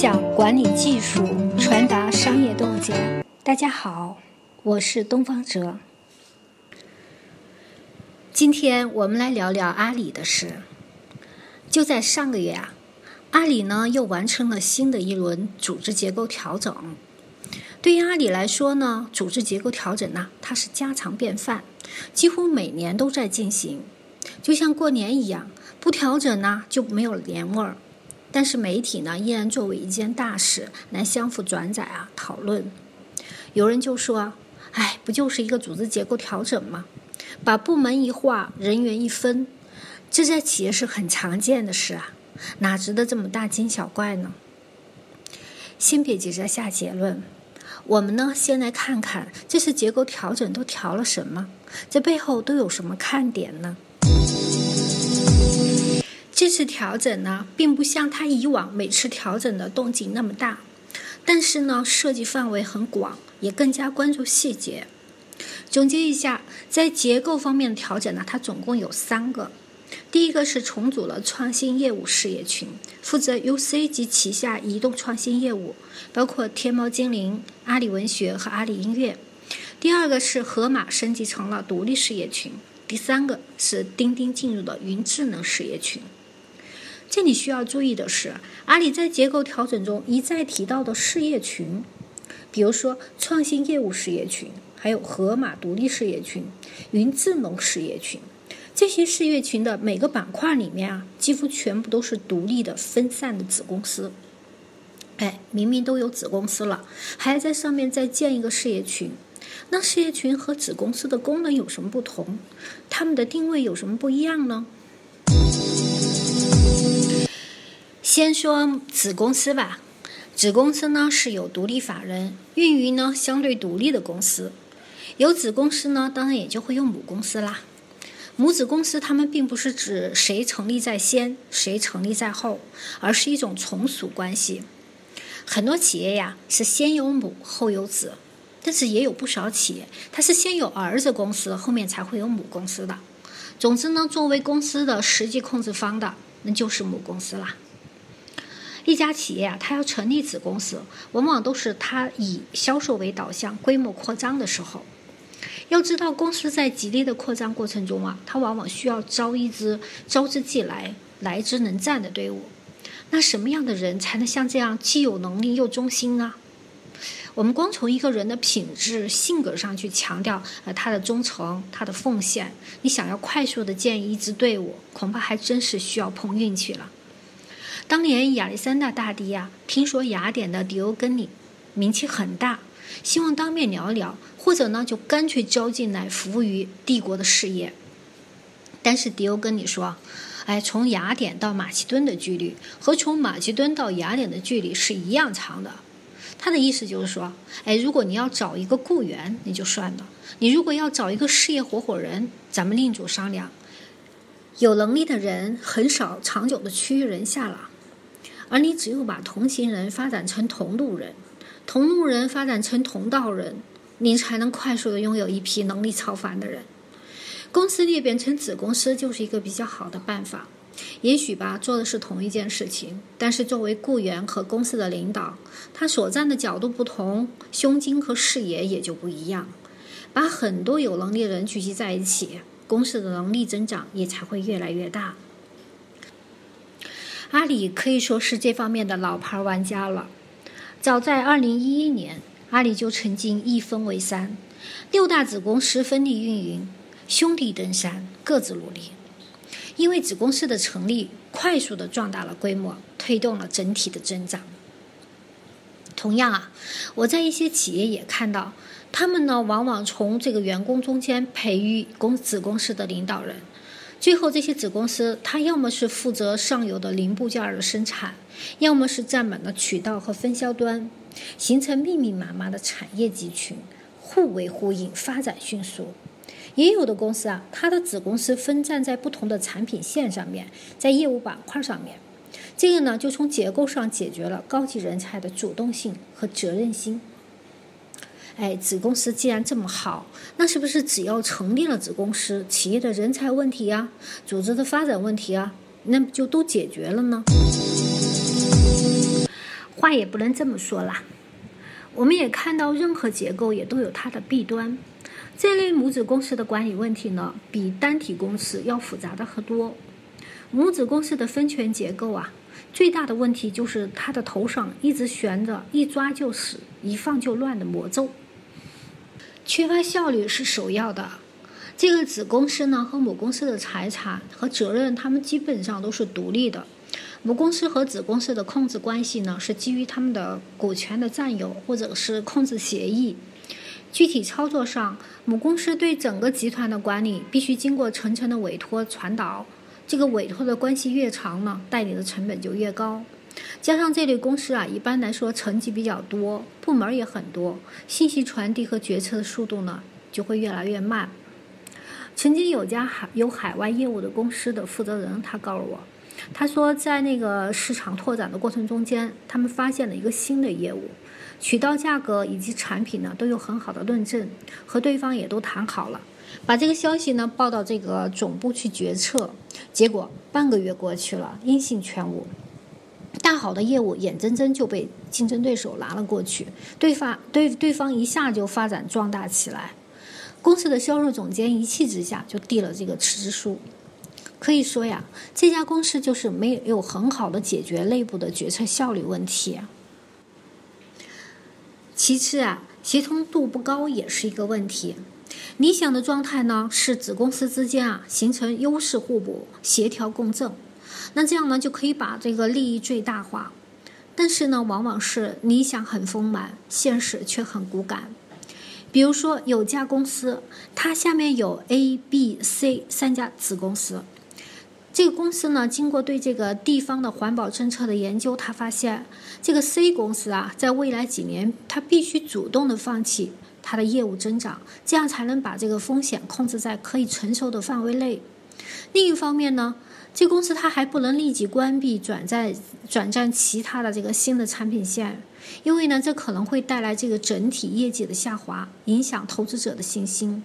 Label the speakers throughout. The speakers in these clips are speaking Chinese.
Speaker 1: 享管理技术，传达商业洞见。大家好，我是东方哲。今天我们来聊聊阿里的事。就在上个月啊，阿里呢又完成了新的一轮组织结构调整。对于阿里来说呢，组织结构调整呢，它是家常便饭，几乎每年都在进行，就像过年一样，不调整呢就没有年味儿。但是媒体呢，依然作为一件大事来相互转载啊，讨论。有人就说：“哎，不就是一个组织结构调整吗？把部门一划，人员一分，这在企业是很常见的事啊，哪值得这么大惊小怪呢？”先别急着下结论，我们呢，先来看看这次结构调整都调了什么，这背后都有什么看点呢？这次调整呢，并不像他以往每次调整的动静那么大，但是呢，涉及范围很广，也更加关注细节。总结一下，在结构方面的调整呢，它总共有三个。第一个是重组了创新业务事业群，负责 UC 及旗下移动创新业务，包括天猫精灵、阿里文学和阿里音乐。第二个是盒马升级成了独立事业群。第三个是钉钉进入了云智能事业群。这里需要注意的是，阿里在结构调整中一再提到的事业群，比如说创新业务事业群，还有盒马独立事业群、云智能事业群，这些事业群的每个板块里面啊，几乎全部都是独立的分散的子公司。哎，明明都有子公司了，还要在上面再建一个事业群，那事业群和子公司的功能有什么不同？它们的定位有什么不一样呢？先说子公司吧，子公司呢是有独立法人运营呢相对独立的公司，有子公司呢当然也就会有母公司啦。母子公司他们并不是指谁成立在先，谁成立在后，而是一种从属关系。很多企业呀是先有母后有子，但是也有不少企业它是先有儿子公司，后面才会有母公司的。总之呢，作为公司的实际控制方的，那就是母公司啦。一家企业啊，它要成立子公司，往往都是它以销售为导向、规模扩张的时候。要知道，公司在极力的扩张过程中啊，它往往需要招一支招之即来、来之能战的队伍。那什么样的人才能像这样既有能力又忠心呢？我们光从一个人的品质、性格上去强调呃他的忠诚、他的奉献，你想要快速的建一支队伍，恐怕还真是需要碰运气了。当年亚历山大大帝呀，听说雅典的迪欧根尼名气很大，希望当面聊一聊，或者呢就干脆招进来服务于帝国的事业。但是迪欧根尼说：“哎，从雅典到马其顿的距离和从马其顿到雅典的距离是一样长的。”他的意思就是说：“哎，如果你要找一个雇员，那就算了；你如果要找一个事业合伙人，咱们另组商量。有能力的人很少长久的趋于人下了。”而你只有把同行人发展成同路人，同路人发展成同道人，你才能快速的拥有一批能力超凡的人。公司裂变成子公司就是一个比较好的办法。也许吧，做的是同一件事情，但是作为雇员和公司的领导，他所站的角度不同，胸襟和视野也就不一样。把很多有能力的人聚集在一起，公司的能力增长也才会越来越大。阿里可以说是这方面的老牌玩家了。早在2011年，阿里就曾经一分为三，六大子公司分立运营，兄弟登山，各自努力。因为子公司的成立，快速的壮大了规模，推动了整体的增长。同样啊，我在一些企业也看到，他们呢往往从这个员工中间培育公子公司的领导人。最后，这些子公司，它要么是负责上游的零部件的生产，要么是占满了渠道和分销端，形成密密麻麻的产业集群，互为呼应，发展迅速。也有的公司啊，它的子公司分站在不同的产品线上面，在业务板块上面，这个呢，就从结构上解决了高级人才的主动性和责任心。哎，子公司既然这么好，那是不是只要成立了子公司，企业的人才问题啊，组织的发展问题啊，那不就都解决了呢？话也不能这么说啦。我们也看到，任何结构也都有它的弊端。这类母子公司的管理问题呢，比单体公司要复杂的很多。母子公司的分权结构啊，最大的问题就是它的头上一直悬着一抓就死、一放就乱的魔咒，缺乏效率是首要的。这个子公司呢和母公司的财产和责任，他们基本上都是独立的。母公司和子公司的控制关系呢，是基于他们的股权的占有或者是控制协议。具体操作上，母公司对整个集团的管理必须经过层层的委托传导。这个委托的关系越长呢，代理的成本就越高。加上这类公司啊，一般来说层级比较多，部门也很多，信息传递和决策的速度呢，就会越来越慢。曾经有家海有海外业务的公司的负责人，他告诉我，他说在那个市场拓展的过程中间，他们发现了一个新的业务，渠道价格以及产品呢都有很好的论证，和对方也都谈好了，把这个消息呢报到这个总部去决策，结果半个月过去了，音信全无，大好的业务眼睁睁就被竞争对手拿了过去，对方对对方一下就发展壮大起来。公司的销售总监一气之下就递了这个辞职书。可以说呀，这家公司就是没有很好的解决内部的决策效率问题。其次啊，协同度不高也是一个问题。理想的状态呢是子公司之间啊形成优势互补、协调共振，那这样呢就可以把这个利益最大化。但是呢，往往是理想很丰满，现实却很骨感。比如说，有家公司，它下面有 A、B、C 三家子公司。这个公司呢，经过对这个地方的环保政策的研究，他发现这个 C 公司啊，在未来几年，它必须主动的放弃它的业务增长，这样才能把这个风险控制在可以承受的范围内。另一方面呢，这公司它还不能立即关闭转在转战其他的这个新的产品线。因为呢，这可能会带来这个整体业绩的下滑，影响投资者的信心。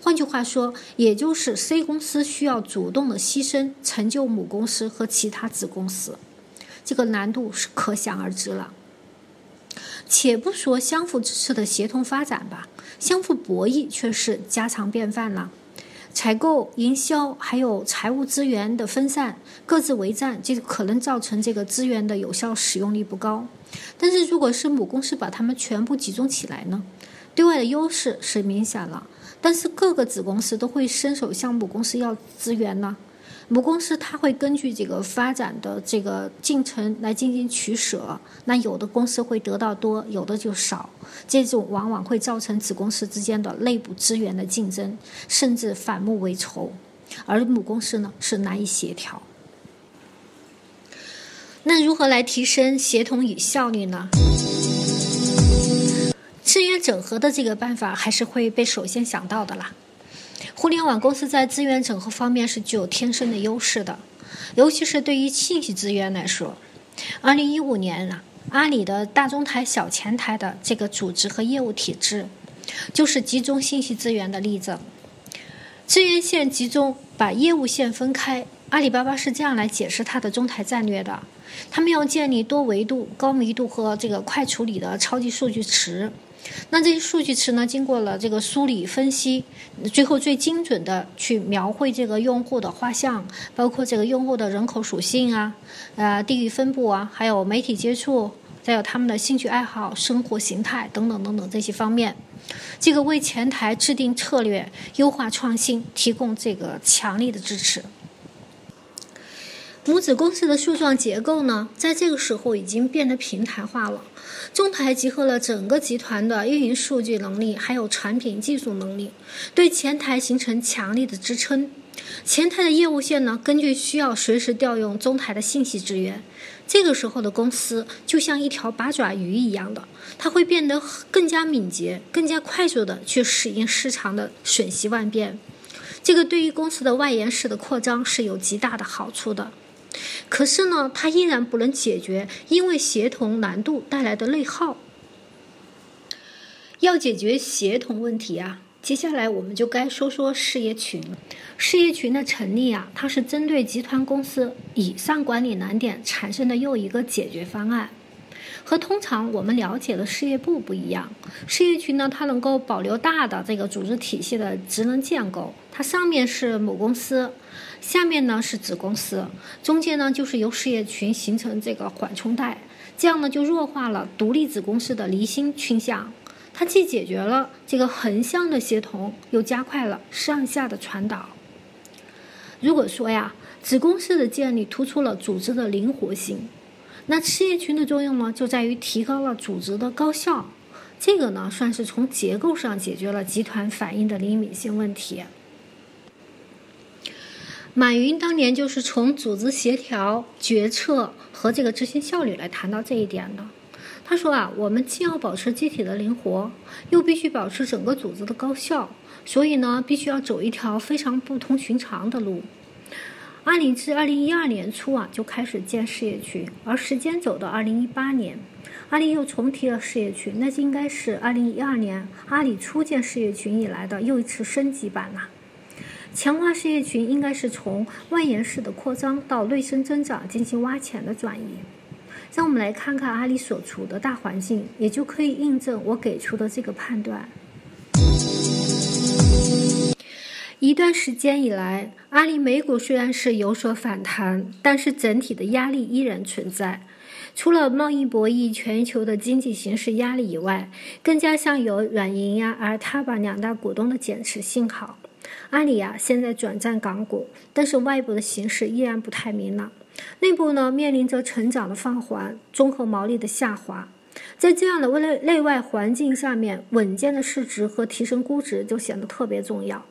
Speaker 1: 换句话说，也就是 C 公司需要主动的牺牲，成就母公司和其他子公司，这个难度是可想而知了。且不说相互支持的协同发展吧，相互博弈却是家常便饭了。采购、营销还有财务资源的分散，各自为战，就可能造成这个资源的有效使用率不高。但是，如果是母公司把他们全部集中起来呢？对外的优势是明显了，但是各个子公司都会伸手向母公司要资源呢。母公司它会根据这个发展的这个进程来进行取舍，那有的公司会得到多，有的就少，这种往往会造成子公司之间的内部资源的竞争，甚至反目为仇，而母公司呢是难以协调。那如何来提升协同与效率呢？资源整合的这个办法还是会被首先想到的啦。互联网公司在资源整合方面是具有天生的优势的，尤其是对于信息资源来说。二零一五年啊，阿里的大中台、小前台的这个组织和业务体制，就是集中信息资源的例子。资源线集中，把业务线分开。阿里巴巴是这样来解释它的中台战略的：他们要建立多维度、高密度和这个快处理的超级数据池。那这些数据池呢，经过了这个梳理分析，最后最精准的去描绘这个用户的画像，包括这个用户的人口属性啊，呃，地域分布啊，还有媒体接触，再有他们的兴趣爱好、生活形态等等等等这些方面，这个为前台制定策略、优化创新提供这个强力的支持。母子公司的树状结构呢，在这个时候已经变得平台化了。中台集合了整个集团的运营数据能力，还有产品技术能力，对前台形成强力的支撑。前台的业务线呢，根据需要随时调用中台的信息资源。这个时候的公司就像一条八爪鱼一样的，它会变得更加敏捷、更加快速的去适应市场的瞬息万变。这个对于公司的外延式的扩张是有极大的好处的。可是呢，它依然不能解决因为协同难度带来的内耗。要解决协同问题啊，接下来我们就该说说事业群。事业群的成立啊，它是针对集团公司以上管理难点产生的又一个解决方案。和通常我们了解的事业部不一样，事业群呢，它能够保留大的这个组织体系的职能建构，它上面是母公司，下面呢是子公司，中间呢就是由事业群形成这个缓冲带，这样呢就弱化了独立子公司的离心倾向，它既解决了这个横向的协同，又加快了上下的传导。如果说呀，子公司的建立突出了组织的灵活性。那事业群的作用呢，就在于提高了组织的高效。这个呢，算是从结构上解决了集团反应的灵敏性问题。马云当年就是从组织协调、决策和这个执行效率来谈到这一点的。他说啊，我们既要保持机体的灵活，又必须保持整个组织的高效，所以呢，必须要走一条非常不同寻常的路。阿里自二零一二年初啊就开始建事业群，而时间走到二零一八年，阿里又重提了事业群，那就应该是二零一二年阿里初建事业群以来的又一次升级版了。强化事业群应该是从外延式的扩张到内生增长进行挖潜的转移。让我们来看看阿里所处的大环境，也就可以印证我给出的这个判断。一段时间以来，阿里美股虽然是有所反弹，但是整体的压力依然存在。除了贸易博弈、全球的经济形势压力以外，更加像有软银呀、阿尔塔巴两大股东的减持信号。阿里呀，现在转战港股，但是外部的形势依然不太明朗。内部呢，面临着成长的放缓、综合毛利的下滑。在这样的内内外环境下面，稳健的市值和提升估值就显得特别重要。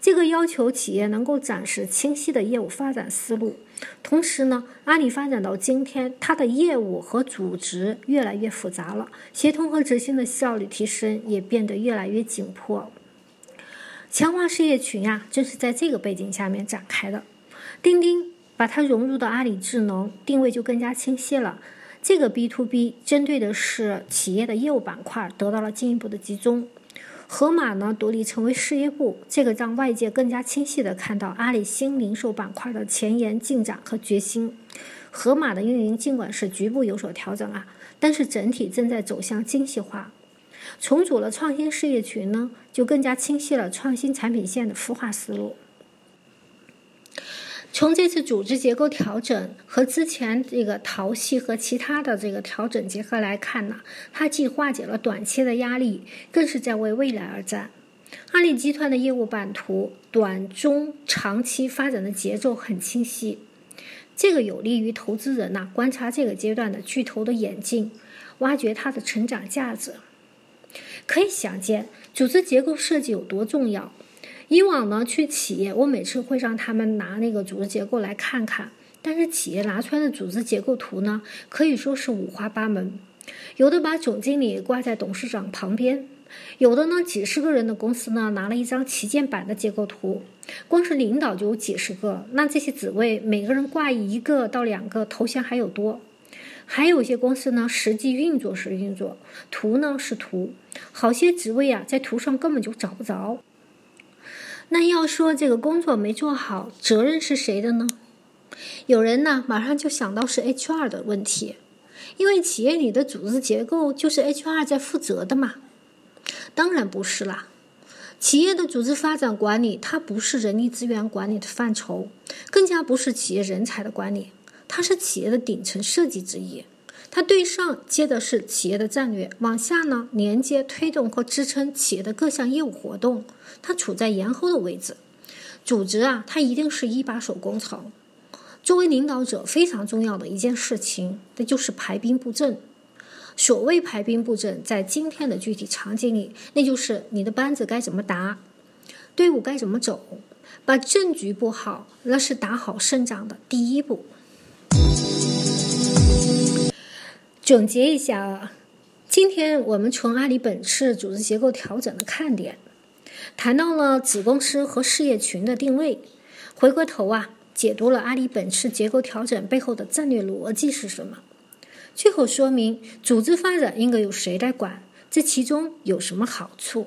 Speaker 1: 这个要求企业能够展示清晰的业务发展思路，同时呢，阿里发展到今天，它的业务和组织越来越复杂了，协同和执行的效率提升也变得越来越紧迫。强化事业群呀，正是在这个背景下面展开的。钉钉把它融入到阿里智能，定位就更加清晰了。这个 B to B 针对的是企业的业务板块，得到了进一步的集中。盒马呢独立成为事业部，这个让外界更加清晰地看到阿里新零售板块的前沿进展和决心。盒马的运营尽管是局部有所调整啊，但是整体正在走向精细化。重组了创新事业群呢，就更加清晰了创新产品线的孵化思路。从这次组织结构调整和之前这个淘系和其他的这个调整结合来看呢，它既化解了短期的压力，更是在为未来而战。阿里集团的业务版图短、中、长期发展的节奏很清晰，这个有利于投资人呐观察这个阶段的巨头的演进，挖掘它的成长价值。可以想见，组织结构设计有多重要。以往呢，去企业，我每次会让他们拿那个组织结构来看看。但是企业拿出来的组织结构图呢，可以说是五花八门。有的把总经理挂在董事长旁边，有的呢几十个人的公司呢拿了一张旗舰版的结构图，光是领导就有几十个。那这些职位每个人挂一个到两个头衔还有多。还有一些公司呢，实际运作是运作，图呢是图，好些职位啊在图上根本就找不着。那要说这个工作没做好，责任是谁的呢？有人呢，马上就想到是 HR 的问题，因为企业里的组织结构就是 HR 在负责的嘛。当然不是啦，企业的组织发展管理，它不是人力资源管理的范畴，更加不是企业人才的管理，它是企业的顶层设计之一。它对上接的是企业的战略，往下呢连接、推动和支撑企业的各项业务活动。它处在延后的位置。组织啊，它一定是一把手工程。作为领导者，非常重要的一件事情，那就是排兵布阵。所谓排兵布阵，在今天的具体场景里，那就是你的班子该怎么打，队伍该怎么走，把阵局布好，那是打好胜仗的第一步。总结一下啊，今天我们从阿里本次组织结构调整的看点，谈到了子公司和事业群的定位，回过头啊，解读了阿里本次结构调整背后的战略逻辑是什么，最后说明组织发展应该由谁来管，这其中有什么好处。